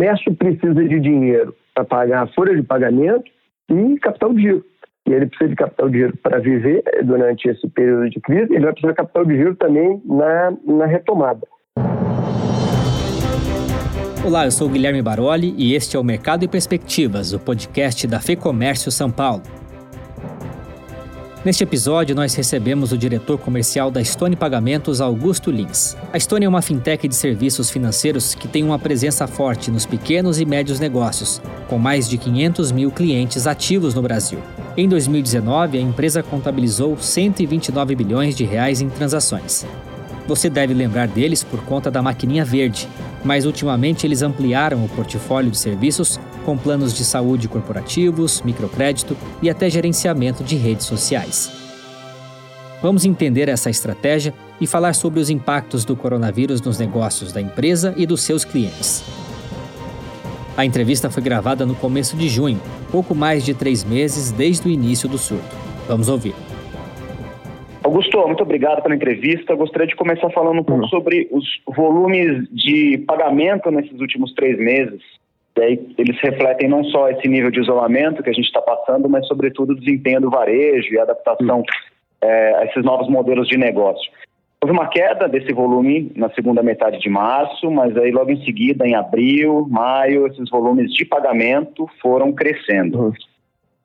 comércio precisa de dinheiro para pagar a folha de pagamento e capital de giro. E ele precisa de capital de giro para viver durante esse período de crise, ele vai precisar de capital de giro também na, na retomada. Olá, eu sou Guilherme Baroli e este é o Mercado e Perspectivas, o podcast da FEComércio São Paulo. Neste episódio, nós recebemos o diretor comercial da Stone Pagamentos, Augusto Lins. A Stone é uma fintech de serviços financeiros que tem uma presença forte nos pequenos e médios negócios, com mais de 500 mil clientes ativos no Brasil. Em 2019, a empresa contabilizou 129 bilhões de reais em transações. Você deve lembrar deles por conta da maquininha verde, mas ultimamente eles ampliaram o portfólio de serviços com planos de saúde corporativos, microcrédito e até gerenciamento de redes sociais. Vamos entender essa estratégia e falar sobre os impactos do coronavírus nos negócios da empresa e dos seus clientes. A entrevista foi gravada no começo de junho, pouco mais de três meses desde o início do surto. Vamos ouvir. Augusto, muito obrigado pela entrevista. gostaria de começar falando um pouco uhum. sobre os volumes de pagamento nesses últimos três meses. E aí eles refletem não só esse nível de isolamento que a gente está passando, mas sobretudo o desempenho do varejo e a adaptação é, a esses novos modelos de negócio. Houve uma queda desse volume na segunda metade de março, mas aí logo em seguida, em abril, maio, esses volumes de pagamento foram crescendo. Uhum.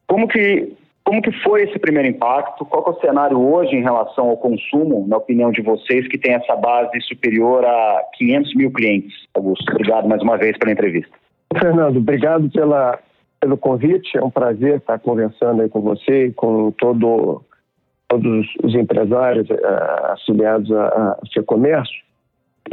Como que como que foi esse primeiro impacto? Qual é o cenário hoje em relação ao consumo, na opinião de vocês, que tem essa base superior a 500 mil clientes? Augusto, obrigado mais uma vez pela entrevista. Fernando, obrigado pela, pelo convite. É um prazer estar conversando aí com você e com todo, todos os empresários uh, afiliados a, a Comércio.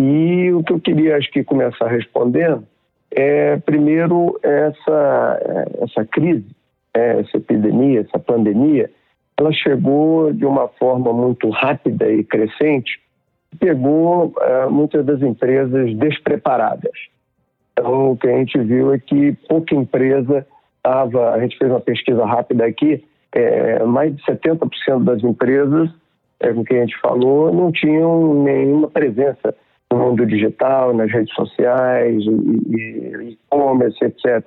E o que eu queria, acho que, começar respondendo é, primeiro, essa, essa crise é, essa epidemia, essa pandemia, ela chegou de uma forma muito rápida e crescente, pegou é, muitas das empresas despreparadas. Então, o que a gente viu é que pouca empresa estava. A gente fez uma pesquisa rápida aqui, é, mais de 70% das empresas é, com quem a gente falou não tinham nenhuma presença no mundo digital, nas redes sociais, e-commerce, etc.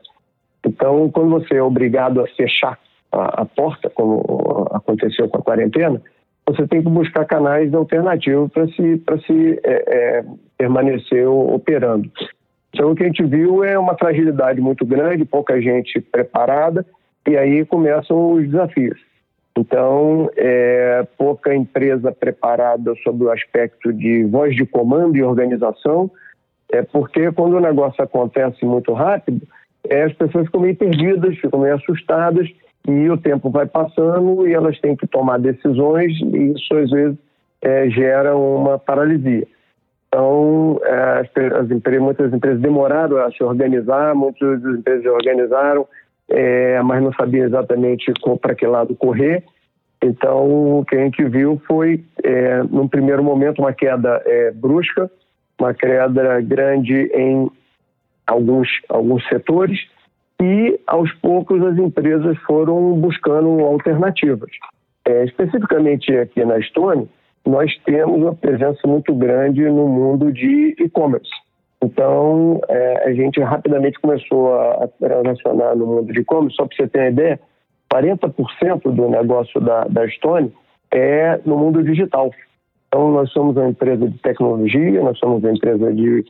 Então, quando você é obrigado a fechar a, a porta, como aconteceu com a quarentena, você tem que buscar canais alternativos para se, pra se é, é, permanecer operando. Então, o que a gente viu é uma fragilidade muito grande, pouca gente preparada, e aí começam os desafios. Então, é, pouca empresa preparada sobre o aspecto de voz de comando e organização, é porque quando o negócio acontece muito rápido, é, as pessoas ficam meio perdidas, ficam meio assustadas e o tempo vai passando e elas têm que tomar decisões e isso às vezes é, gera uma paralisia. Então, é, as, empresas, muitas empresas demoraram a se organizar, muitas empresas se organizaram, é, mas não sabiam exatamente para que lado correr. Então, o que a gente viu foi, é, num primeiro momento, uma queda é, brusca, uma queda grande em alguns, alguns setores e, aos poucos, as empresas foram buscando alternativas. É, especificamente aqui na Estônia, nós temos uma presença muito grande no mundo de e-commerce. Então, é, a gente rapidamente começou a, transacionar no mundo de e-commerce. Só para você ter uma ideia, 40% do negócio da, da Estônia é no mundo digital. Então, nós somos uma empresa de tecnologia, nós somos uma empresa de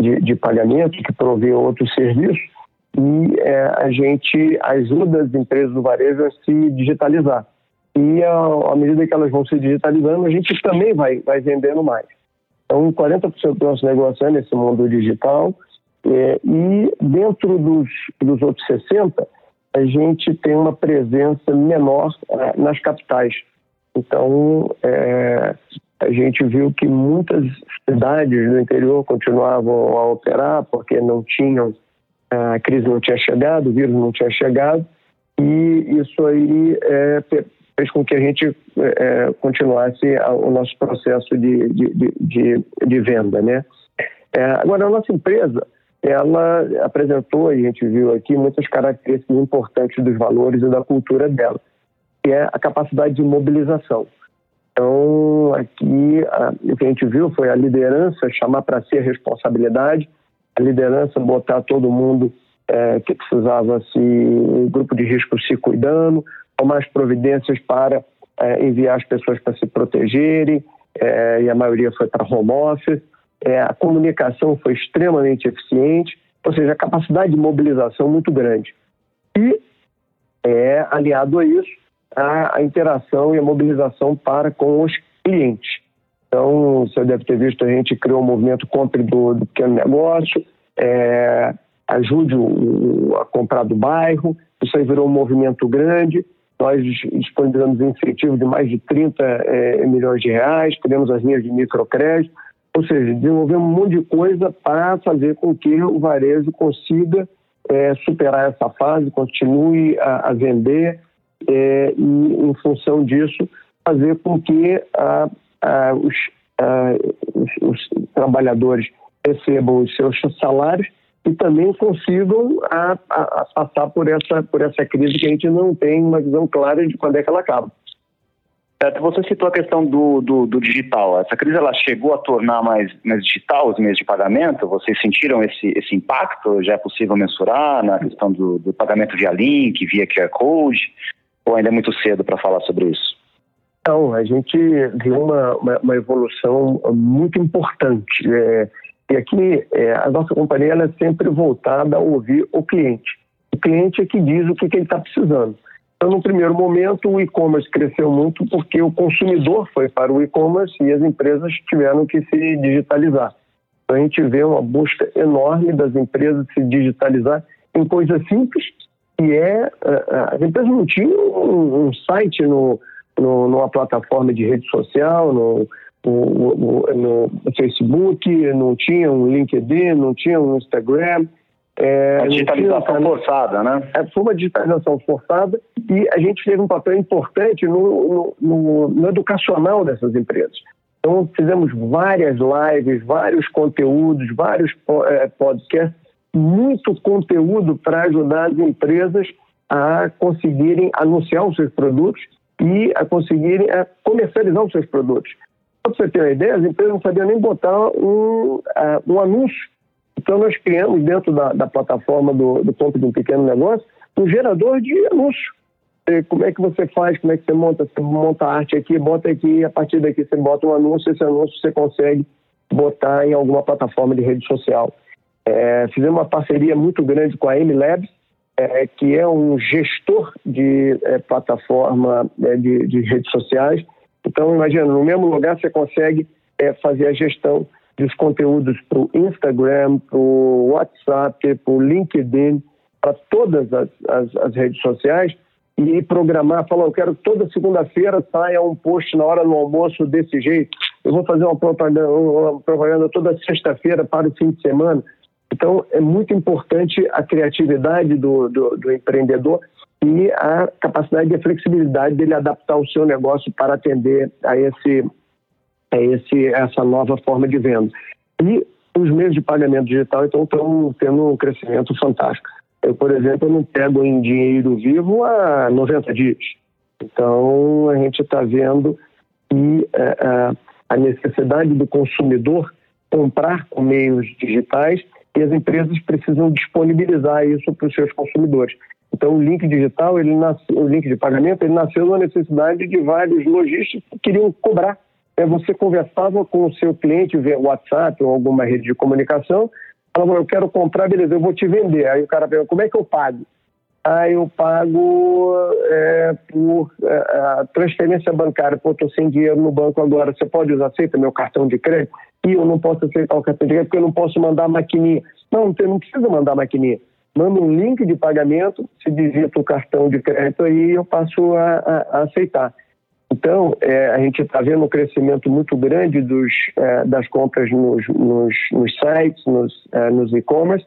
de, de pagamento, que provê outros serviços, e é, a gente ajuda as empresas do varejo a se digitalizar. E à medida que elas vão se digitalizando, a gente também vai, vai vendendo mais. Então, 40% do nosso negócio é nesse mundo digital, é, e dentro dos, dos outros 60%, a gente tem uma presença menor é, nas capitais. Então, é, a gente viu que muitas cidades do interior continuavam a operar porque não tinham, a crise não tinha chegado, o vírus não tinha chegado, e isso aí é, fez com que a gente é, continuasse o nosso processo de, de, de, de venda. Né? É, agora, a nossa empresa, ela apresentou, e a gente viu aqui, muitas características importantes dos valores e da cultura dela, que é a capacidade de mobilização. Então, aqui, a, o que a gente viu foi a liderança chamar para si a responsabilidade a liderança botar todo mundo é, que precisava se grupo de risco se cuidando, tomar as providências para é, enviar as pessoas para se protegerem, é, e a maioria foi para home office. É, a comunicação foi extremamente eficiente, ou seja, a capacidade de mobilização muito grande. E é aliado a isso a, a interação e a mobilização para com os clientes. Então, você deve ter visto, a gente criou o um movimento Compre do, do Pequeno Negócio, é, ajude o, a comprar do bairro, isso aí virou um movimento grande. Nós disponibilizamos incentivo de mais de 30 é, milhões de reais, criamos as linhas de microcrédito, ou seja, desenvolvemos um monte de coisa para fazer com que o varejo consiga é, superar essa fase, continue a, a vender é, e, em função disso, fazer com que a, a, os, os, os trabalhadores recebam os seus salários e também consigam a, a, a, passar por essa, por essa crise que a gente não tem uma visão clara de quando é que ela acaba. Você citou a questão do, do, do, digital. Essa crise ela chegou a tornar mais, mais digital os meios de pagamento? Vocês sentiram esse, esse impacto? Já é possível mensurar na questão do, do pagamento via link, via QR Code? Ou ainda é muito cedo para falar sobre isso? Não, a gente viu uma, uma, uma evolução muito importante. É, e aqui, é, a nossa companhia é sempre voltada a ouvir o cliente. O cliente é que diz o que, que ele está precisando. Então, no primeiro momento, o e-commerce cresceu muito porque o consumidor foi para o e-commerce e as empresas tiveram que se digitalizar. Então, a gente vê uma busca enorme das empresas se digitalizar em coisas simples, que é... As empresas não tinham um, um site no, no, numa plataforma de rede social, no, no, no, Facebook, não tinha um LinkedIn, não tinha um Instagram. É, a digitalização forçada, né? É, foi uma digitalização forçada e a gente teve um papel importante no, no, no educacional dessas empresas. Então, fizemos várias lives, vários conteúdos, vários é, podcasts, muito conteúdo para ajudar as empresas a conseguirem anunciar os seus produtos e a conseguirem a comercializar os seus produtos. Para você ter uma ideia, as empresas não sabiam nem botar um, uh, um anúncio. Então, nós criamos dentro da, da plataforma do, do de um Pequeno Negócio um gerador de anúncio. Como é que você faz, como é que você monta? Você monta arte aqui, bota aqui, a partir daqui você bota um anúncio, esse anúncio você consegue botar em alguma plataforma de rede social. É, fizemos uma parceria muito grande com a MLabs, é, que é um gestor de é, plataforma é, de, de redes sociais, então, imagina, no mesmo lugar você consegue é, fazer a gestão dos conteúdos para o Instagram, para o WhatsApp, para o LinkedIn, para todas as, as, as, redes sociais e programar, falar, eu quero que toda segunda-feira saia um post na hora do almoço desse jeito, eu vou fazer uma propaganda, uma propaganda toda sexta-feira para o fim de semana. Então, é muito importante a criatividade do, do, do empreendedor e a capacidade e flexibilidade dele adaptar o seu negócio para atender a esse, a esse essa nova forma de venda. E os meios de pagamento digital então estão tendo um crescimento fantástico. Eu, por exemplo, não pego em dinheiro vivo há 90 dias. Então, a gente está vendo que é, é, a necessidade do consumidor comprar com meios digitais e as empresas precisam disponibilizar isso para os seus consumidores. Então, o link digital, ele nasce, o link de pagamento, ele nasceu da necessidade de vários lojistas que queriam cobrar. É, você conversava com o seu cliente via WhatsApp ou alguma rede de comunicação, falava, eu quero comprar, beleza, eu vou te vender. Aí o cara pergunta, como é que eu pago? Aí eu pago é, por é, transferência bancária, pô, estou sem dinheiro no banco agora, você pode usar, aceita meu cartão de crédito? E eu não posso aceitar o cartão de crédito porque eu não posso mandar maquininha. Não, não precisa mandar maquininha manda um link de pagamento, se digita o cartão de crédito aí eu passo a, a, a aceitar. Então, é, a gente está vendo um crescimento muito grande dos, é, das compras nos, nos, nos sites, nos, é, nos e-commerce,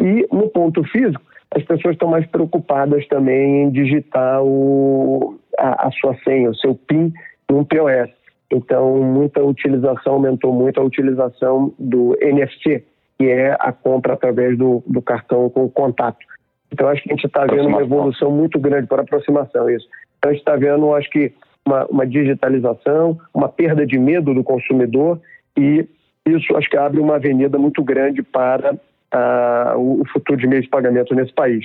e no ponto físico, as pessoas estão mais preocupadas também em digitar o, a, a sua senha, o seu PIN no POS. Então, muita utilização, aumentou muito a utilização do NFC, que é a compra através do, do cartão com contato. Então, acho que a gente está vendo uma evolução muito grande para aproximação, isso. Então, a gente está vendo, acho que, uma, uma digitalização, uma perda de medo do consumidor e isso acho que abre uma avenida muito grande para uh, o futuro de meios de pagamento nesse país.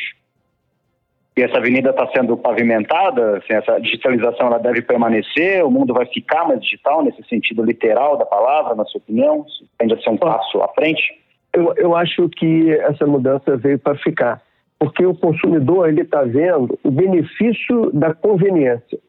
E essa avenida está sendo pavimentada? Assim, essa digitalização ela deve permanecer? O mundo vai ficar mais digital nesse sentido literal da palavra, na sua opinião? Tende a ser um passo à frente? Eu, eu acho que essa mudança veio para ficar, porque o consumidor ele está vendo o benefício da conveniência.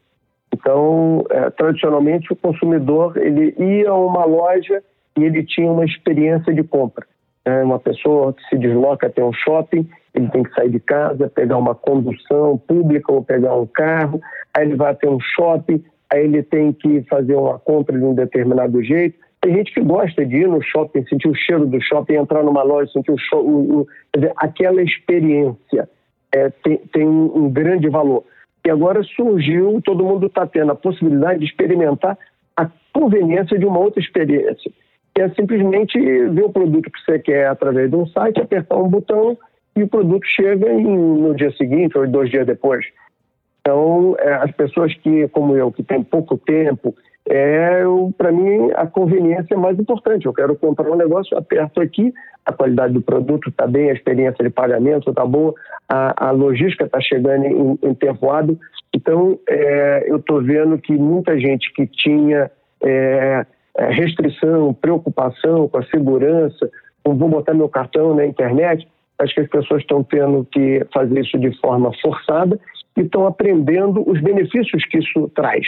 Então, é, tradicionalmente o consumidor ele ia a uma loja e ele tinha uma experiência de compra. É uma pessoa que se desloca até um shopping, ele tem que sair de casa, pegar uma condução pública ou pegar um carro, aí ele vai até um shopping, aí ele tem que fazer uma compra de um determinado jeito. Tem gente que gosta de ir no shopping, sentir o cheiro do shopping, entrar numa loja, sentir o, show, quer dizer, aquela experiência é, tem, tem um grande valor. E agora surgiu, todo mundo está tendo a possibilidade de experimentar a conveniência de uma outra experiência que é simplesmente ver o produto que você quer através de um site, apertar um botão e o produto chega em, no dia seguinte ou dois dias depois. Então, é, as pessoas que, como eu, que tem pouco tempo, é, para mim a conveniência é mais importante. Eu quero comprar um negócio, aperto aqui, a qualidade do produto está bem, a experiência de pagamento está boa, a, a logística está chegando em, em, tempo hábil. Então, é, eu estou vendo que muita gente que tinha é, é, restrição, preocupação com a segurança, não vou botar meu cartão na internet, acho que as pessoas estão tendo que fazer isso de forma forçada e estão aprendendo os benefícios que isso traz.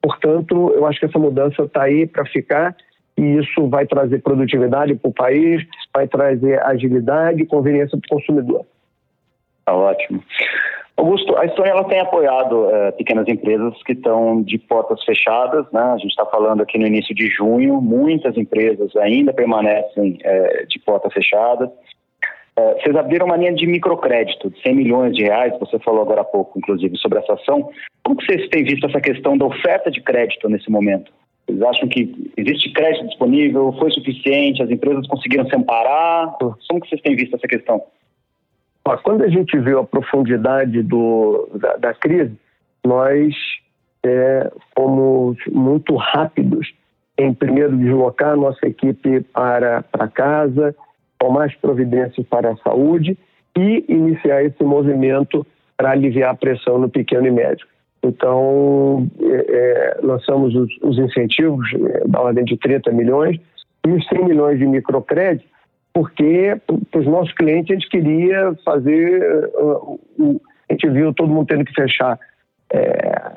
Portanto, eu acho que essa mudança está aí para ficar e isso vai trazer produtividade para o país, vai trazer agilidade e conveniência para o consumidor. Tá ótimo. Augusto, a Estônia ela tem apoiado é, pequenas empresas que estão de portas fechadas, né? A gente está falando aqui no início de junho, muitas empresas ainda permanecem é, de portas fechadas. É, vocês abriram uma linha de microcrédito de 100 milhões de reais, você falou agora há pouco, inclusive, sobre essa ação. Como que vocês têm visto essa questão da oferta de crédito nesse momento? Vocês acham que existe crédito disponível, foi suficiente, as empresas conseguiram se amparar? Como que vocês têm visto essa questão? Quando a gente viu a profundidade do, da, da crise, nós é, fomos muito rápidos em, primeiro, deslocar nossa equipe para, para casa, tomar as providências para a saúde e iniciar esse movimento para aliviar a pressão no pequeno e médio. Então, é, é lançamos os, os incentivos é, da ordem de 30 milhões e os 100 milhões de microcrédito porque para os nossos clientes a gente queria fazer. Uh, a gente viu todo mundo tendo que fechar é,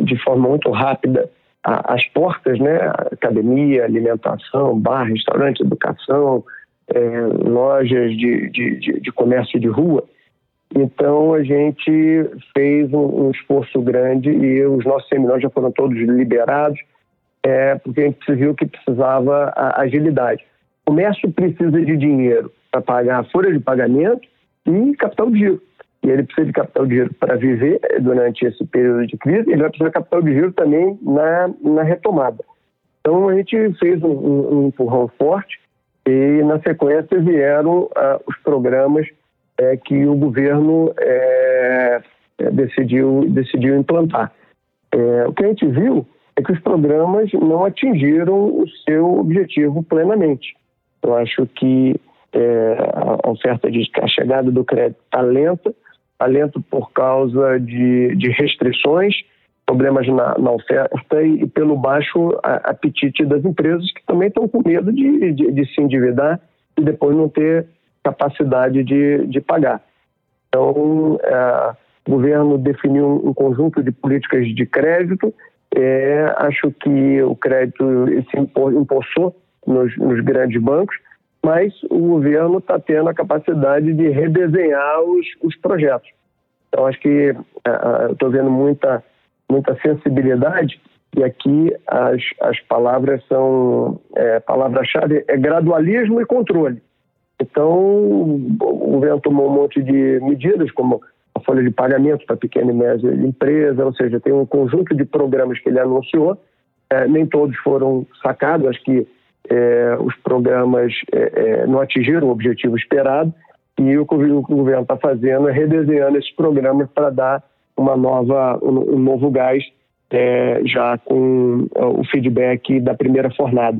de forma muito rápida as portas, né? Academia, alimentação, bar, restaurante, educação, é, lojas de, de, de, comércio de rua. Então a gente fez um, um, esforço grande e os nossos seminários já foram todos liberados, é, porque a gente viu que precisava agilidade. O comércio precisa de dinheiro para pagar a folha de pagamento e capital de giro. E ele precisa de capital de giro para viver durante esse período de crise, ele vai precisar de capital de giro também na, na retomada. Então a gente fez um, um empurrão forte e na sequência vieram uh, os programas é, que o governo é, decidiu, decidiu implantar. É, o que a gente viu é que os programas não atingiram o seu objetivo plenamente. Eu acho que a oferta de a chegada do crédito está lenta, lento por causa de, de restrições, problemas na, na oferta e, e, pelo baixo apetite das empresas que também estão com medo de, de, de, se endividar e depois não ter capacidade de, de pagar. Então, é, o governo definiu um, conjunto de políticas de crédito. É, acho que o crédito se impulsou nos, nos grandes bancos, mas o governo está tendo a capacidade de redesenhar os, os projetos. Então, acho que uh, estou vendo muita, muita sensibilidade e aqui as, as palavras são, é, palavra-chave é gradualismo e controle. Então, o governo tomou um monte de medidas, como a folha de pagamento para pequena e média empresa, ou seja, tem um conjunto de programas que ele anunciou, é, nem todos foram sacados, acho que é, os programas é, é, não atingiram o objetivo esperado e o que o governo está fazendo é redesenhando esses programas para dar uma nova, um, novo gás é, já com é, o feedback da primeira fornada.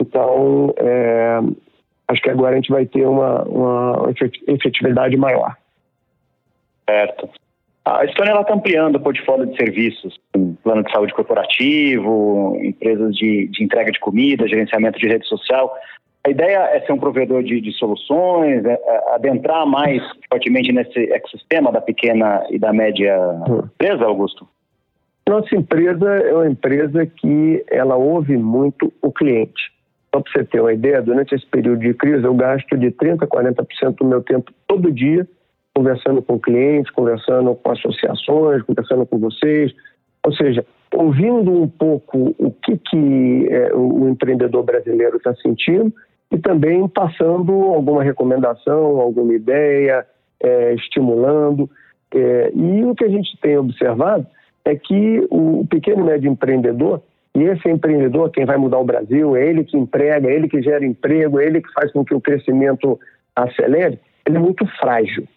Então, é, acho que agora a gente vai ter uma, uma efetividade maior. Certo. A Estônia está ampliando o portfólio de serviços, plano de saúde corporativo, empresas de, de, entrega de comida, gerenciamento de rede social. A ideia é ser um provedor de, de soluções, é, é adentrar mais fortemente nesse ecossistema da pequena e da média empresa, Augusto? Nossa empresa é uma empresa que ela ouve muito o cliente. Só para você ter uma ideia, durante esse período de crise eu gasto de 30% a 40% do meu tempo todo dia conversando com clientes, conversando com associações, conversando com vocês, ou seja, ouvindo um pouco o que, que é, o empreendedor brasileiro está sentindo e também passando alguma recomendação, alguma ideia, é, estimulando. É, e o que a gente tem observado é que o pequeno e médio empreendedor, e esse empreendedor, quem vai mudar o Brasil, é ele que emprega, é ele que gera emprego, é ele que faz com que o crescimento acelere, ele é muito frágil.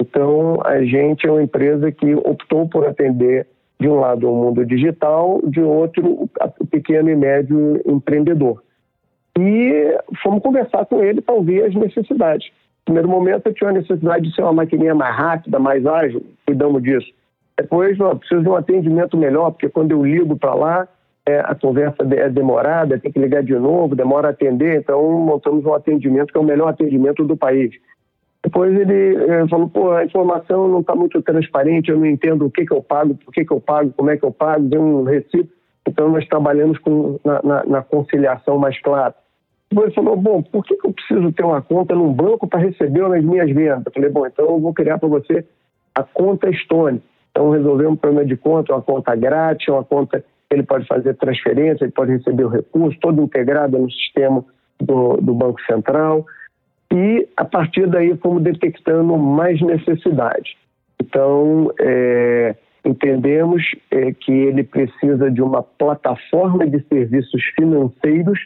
Então, a gente é uma empresa que optou por atender, de um lado, o mundo digital, de outro, o pequeno e médio empreendedor. E fomos conversar com ele para ouvir as necessidades. No primeiro momento, eu tinha a necessidade de ser uma maquininha mais rápida, mais ágil, cuidamos disso. Depois, ó, preciso de um atendimento melhor, porque quando eu ligo para lá, é, a conversa é demorada, tem que ligar de novo, demora a atender, então montamos um atendimento que é o melhor atendimento do país. Depois ele é, falou, pô, a informação não está muito transparente, eu não entendo o que, que eu pago, por que, que eu pago, como é que eu pago, deu um recibo. Então nós trabalhamos com, na, na, na conciliação mais clara. Ele falou, bom, por que, que eu preciso ter uma conta num banco para receber nas minhas vendas? Eu falei, bom, então eu vou criar para você a conta Stone. Então, resolver um problema de conta, uma conta grátis, uma conta que ele pode fazer transferência, ele pode receber o recurso, todo integrado no sistema do, do Banco Central. E, a partir daí, fomos detectando mais necessidades. Então, é, entendemos é, que ele precisa de uma plataforma de serviços financeiros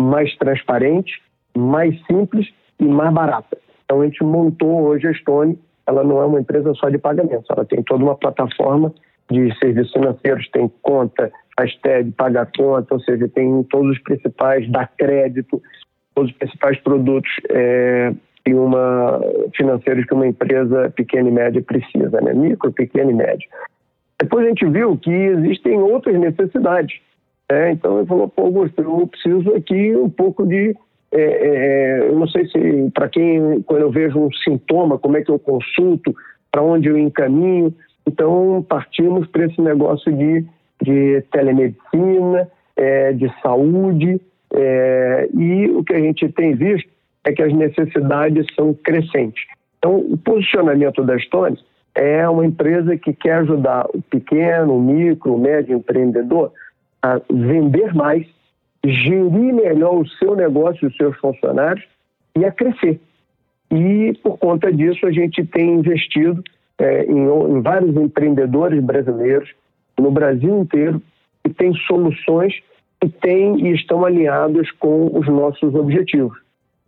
mais transparente, mais simples e mais barata. Então, a gente montou hoje a Stone ela não é uma empresa só de pagamentos, ela tem toda uma plataforma de serviços financeiros, tem conta, faz TED, paga conta, ou seja, tem todos os principais, dá crédito, todos os principais produtos é, uma financeiros que uma empresa pequena e média precisa, né? micro, pequena e média. Depois a gente viu que existem outras necessidades. Né? Então ele falou, pô, Augusto, eu preciso aqui um pouco de é, é, eu não sei se para quem, quando eu vejo um sintoma, como é que eu consulto, para onde eu encaminho. Então, partimos para esse negócio de, de telemedicina, é, de saúde, é, e o que a gente tem visto é que as necessidades são crescentes. Então, o posicionamento da Stone é uma empresa que quer ajudar o pequeno, o micro, o médio empreendedor a vender mais gerir melhor o seu negócio, os seus funcionários e a crescer. E por conta disso a gente tem investido é, em, em, vários empreendedores brasileiros no Brasil inteiro que têm soluções que têm e estão alinhados com os nossos objetivos.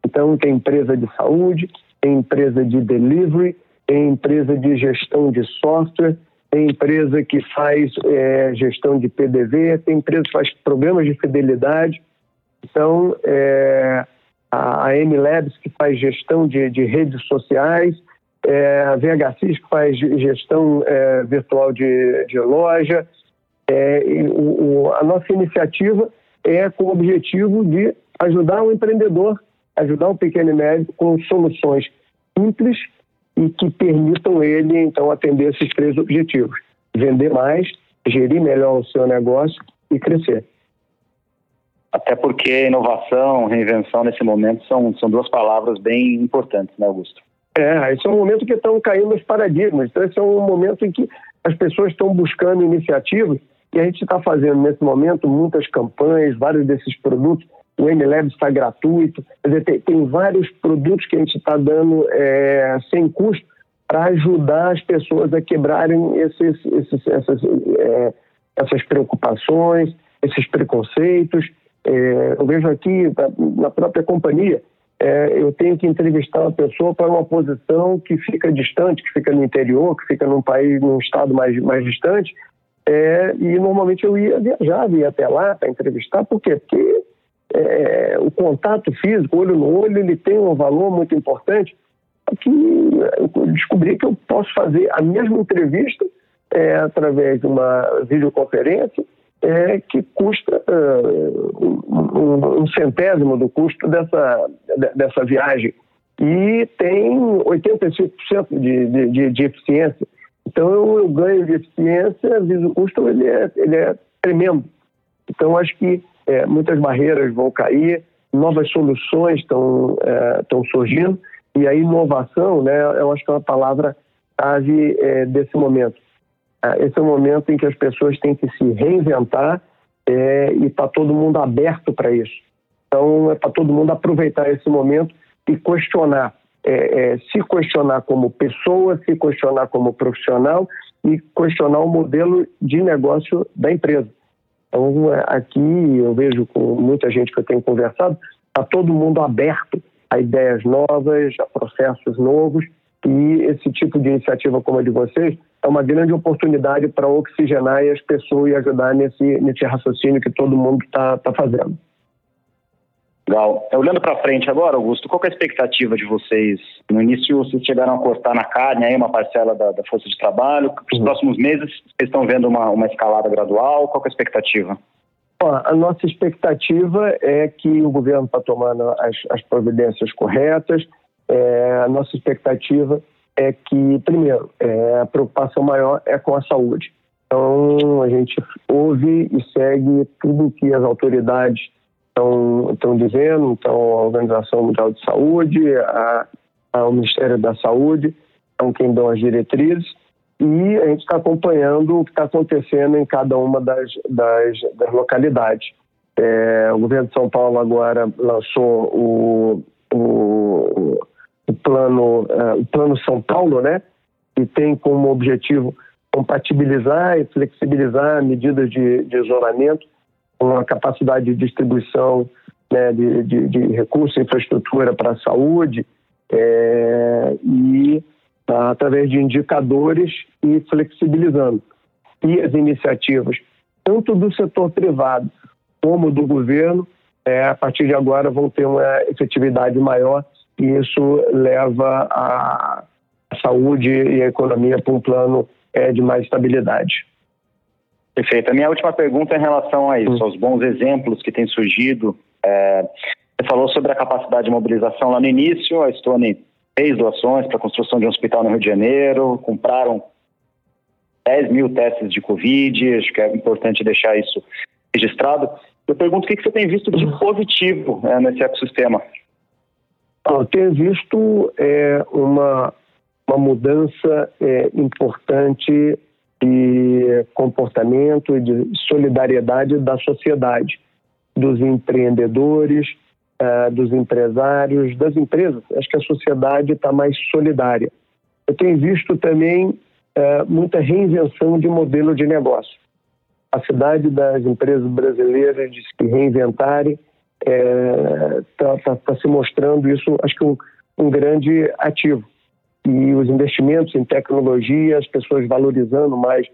Então tem empresa de saúde, tem empresa de delivery, tem empresa de gestão de software, tem empresa que faz é, gestão de PDV, tem empresa que faz programas de fidelidade. Então, é, a, a M-Labs que faz gestão de, de redes sociais, é, a VHCs que faz gestão é, virtual de, de loja. É, o, o, a nossa iniciativa é com o objetivo de ajudar o empreendedor, ajudar o pequeno e médio com soluções simples e que permitam ele, então, atender esses três objetivos: vender mais, gerir melhor o seu negócio e crescer. Até porque inovação, reinvenção nesse momento são, são duas palavras bem importantes, né, Augusto? É, esse é um momento que estão caindo os paradigmas. Então, esse é um momento em que as pessoas estão buscando iniciativas e a gente está fazendo nesse momento muitas campanhas, vários desses produtos o MLab está gratuito. Quer dizer, tem, tem, vários produtos que a gente está dando é, sem custo para ajudar as pessoas a quebrarem esses, esses, essas, é, essas preocupações, esses preconceitos. É, eu vejo aqui na própria companhia, é, eu tenho que entrevistar uma pessoa para uma posição que fica distante, que fica no interior, que fica num país, num estado mais, mais distante, é, e normalmente eu ia viajar, ia até lá para entrevistar, por quê? Porque é, o contato físico, olho no olho, ele tem um valor muito importante, que eu descobri que eu posso fazer a mesma entrevista é, através de uma videoconferência é, que custa uh, um, um, centésimo do custo dessa, dessa viagem e tem 85% de, de, de, de eficiência. Então eu, eu, ganho de eficiência, o custo ele é, ele é tremendo. Então acho que é, muitas barreiras vão cair, novas soluções estão é, surgindo e a inovação, né, eu acho que é uma palavra-chave é, desse momento. É, esse é o momento em que as pessoas têm que se reinventar é, e está todo mundo aberto para isso. Então, é para todo mundo aproveitar esse momento e questionar. É, é, se questionar como pessoa, se questionar como profissional e questionar o modelo de negócio da empresa. Então, é, aqui eu vejo com muita gente que eu tenho conversado, está todo mundo aberto a ideias novas, a processos novos, e esse tipo de iniciativa como a de vocês é uma grande oportunidade para oxigenar as pessoas e ajudar nesse, nesse raciocínio que todo mundo está tá fazendo. Legal. Olhando para frente agora, Augusto, qual é a expectativa de vocês? No início, vocês chegaram a cortar na carne aí uma parcela da, da força de trabalho. Para os uhum. próximos meses, vocês estão vendo uma, uma escalada gradual? Qual é a expectativa? a nossa expectativa é que o governo está tomando as, as, providências corretas. É, a nossa expectativa é que, primeiro, é, a preocupação maior é com a saúde. Então, a gente ouve e segue tudo que as autoridades estão dizendo, então a Organização Mundial de Saúde, a, a, o Ministério da Saúde, são quem dão as diretrizes e a gente está acompanhando o que está acontecendo em cada uma das, das, das localidades. É, o governo de São Paulo agora lançou o, o, o plano, uh, o plano São Paulo, né, que tem como objetivo compatibilizar e flexibilizar medidas de, de isolamento com a capacidade de distribuição né, de, de, de recursos, infraestrutura para a saúde é, e tá, através de indicadores e flexibilizando. E as iniciativas, tanto do setor privado como do governo, é, a partir de agora vão ter uma efetividade maior e isso leva a saúde e a economia para um plano é, de mais estabilidade. Perfeito. A minha última pergunta é em relação a isso, hum. aos bons exemplos que têm surgido. É, você falou sobre a capacidade de mobilização lá no início, a Stone fez doações para a construção de um hospital no Rio de Janeiro, compraram 10 mil testes de Covid, acho que é importante deixar isso registrado. Eu pergunto o que você tem visto de uhum. positivo é, nesse ecossistema? Eu tenho visto é, uma, uma mudança é, importante de comportamento e de solidariedade da sociedade, dos empreendedores, uh, dos empresários, das empresas. Acho que a sociedade está mais solidária. Eu tenho visto também uh, muita reinvenção de modelo de negócio. A cidade das empresas brasileiras de se reinventarem está é, tá, tá, tá se mostrando isso, acho que um, um grande ativo. E os investimentos em tecnologia, as pessoas valorizando mais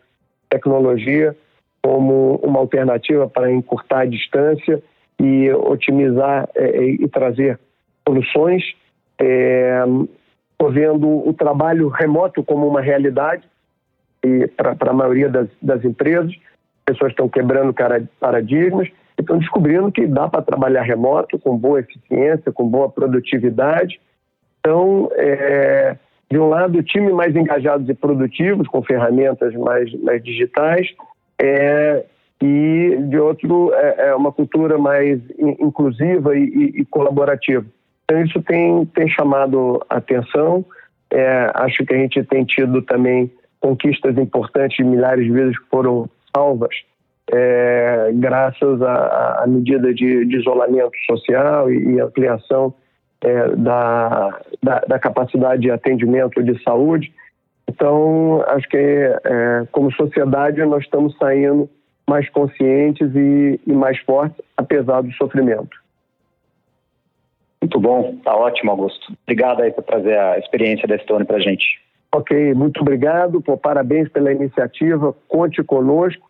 tecnologia como uma alternativa para encurtar a distância e otimizar é, é, e trazer soluções. É, vendo o trabalho remoto como uma realidade para a maioria das, das empresas. As pessoas estão quebrando paradigmas e estão descobrindo que dá para trabalhar remoto com boa eficiência, com boa produtividade. Então, é, de um lado, time mais engajados e produtivos, com ferramentas mais, mais digitais, é, e de outro é, é uma cultura mais inclusiva e, e, e, colaborativa. Então isso tem, tem chamado atenção. É, acho que a gente tem tido também conquistas importantes, milhares de vidas foram salvas é, graças à medida de, de, isolamento social e, e ampliação é, da, da, da, capacidade de atendimento de saúde. Então, acho que é, como sociedade nós estamos saindo mais conscientes e, e mais fortes, apesar do sofrimento. Muito bom, tá ótimo, Augusto. Obrigado aí por trazer a experiência da Estônia para a gente. Ok, muito obrigado, pô, parabéns pela iniciativa, conte conosco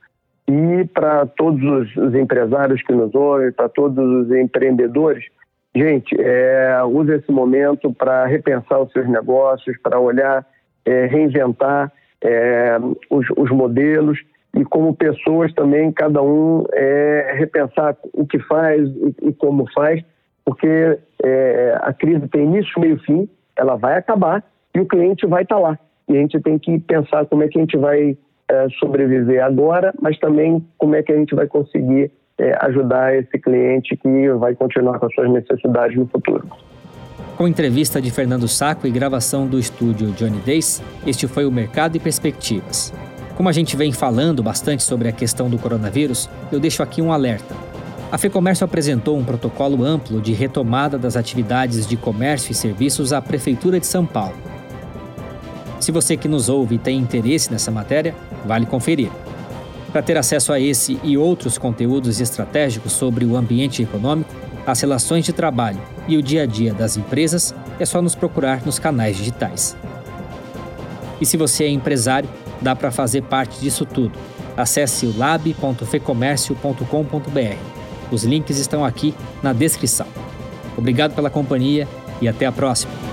E para todos os, os, empresários que nos ouvem, para todos os empreendedores, gente, é, use esse momento para repensar os seus negócios, para olhar, é, reinventar é, os, os, modelos e como pessoas também, cada um é, repensar o que faz e, e como faz, porque é, a crise tem início, meio fim, ela vai acabar e o cliente vai estar tá lá. E a gente tem que pensar como é que a gente vai é, sobreviver agora, mas também como é que a gente vai conseguir é, ajudar esse cliente que vai continuar com as suas necessidades no futuro. Com entrevista de Fernando Saco e gravação do estúdio Johnny Days, este foi o Mercado e Perspectivas. Como a gente vem falando bastante sobre a questão do coronavírus, eu deixo aqui um alerta. A FEComércio apresentou um protocolo amplo de retomada das atividades de comércio e serviços à Prefeitura de São Paulo. Se você que nos ouve tem interesse nessa matéria, vale conferir. Para ter acesso a esse e outros conteúdos estratégicos sobre o ambiente econômico, as relações de trabalho e o dia a dia das empresas, é só nos procurar nos canais digitais. E se você é empresário, dá para fazer parte disso tudo. Acesse o lab.fecomércio.com.br. Os links estão aqui na descrição. Obrigado pela companhia e até a próxima.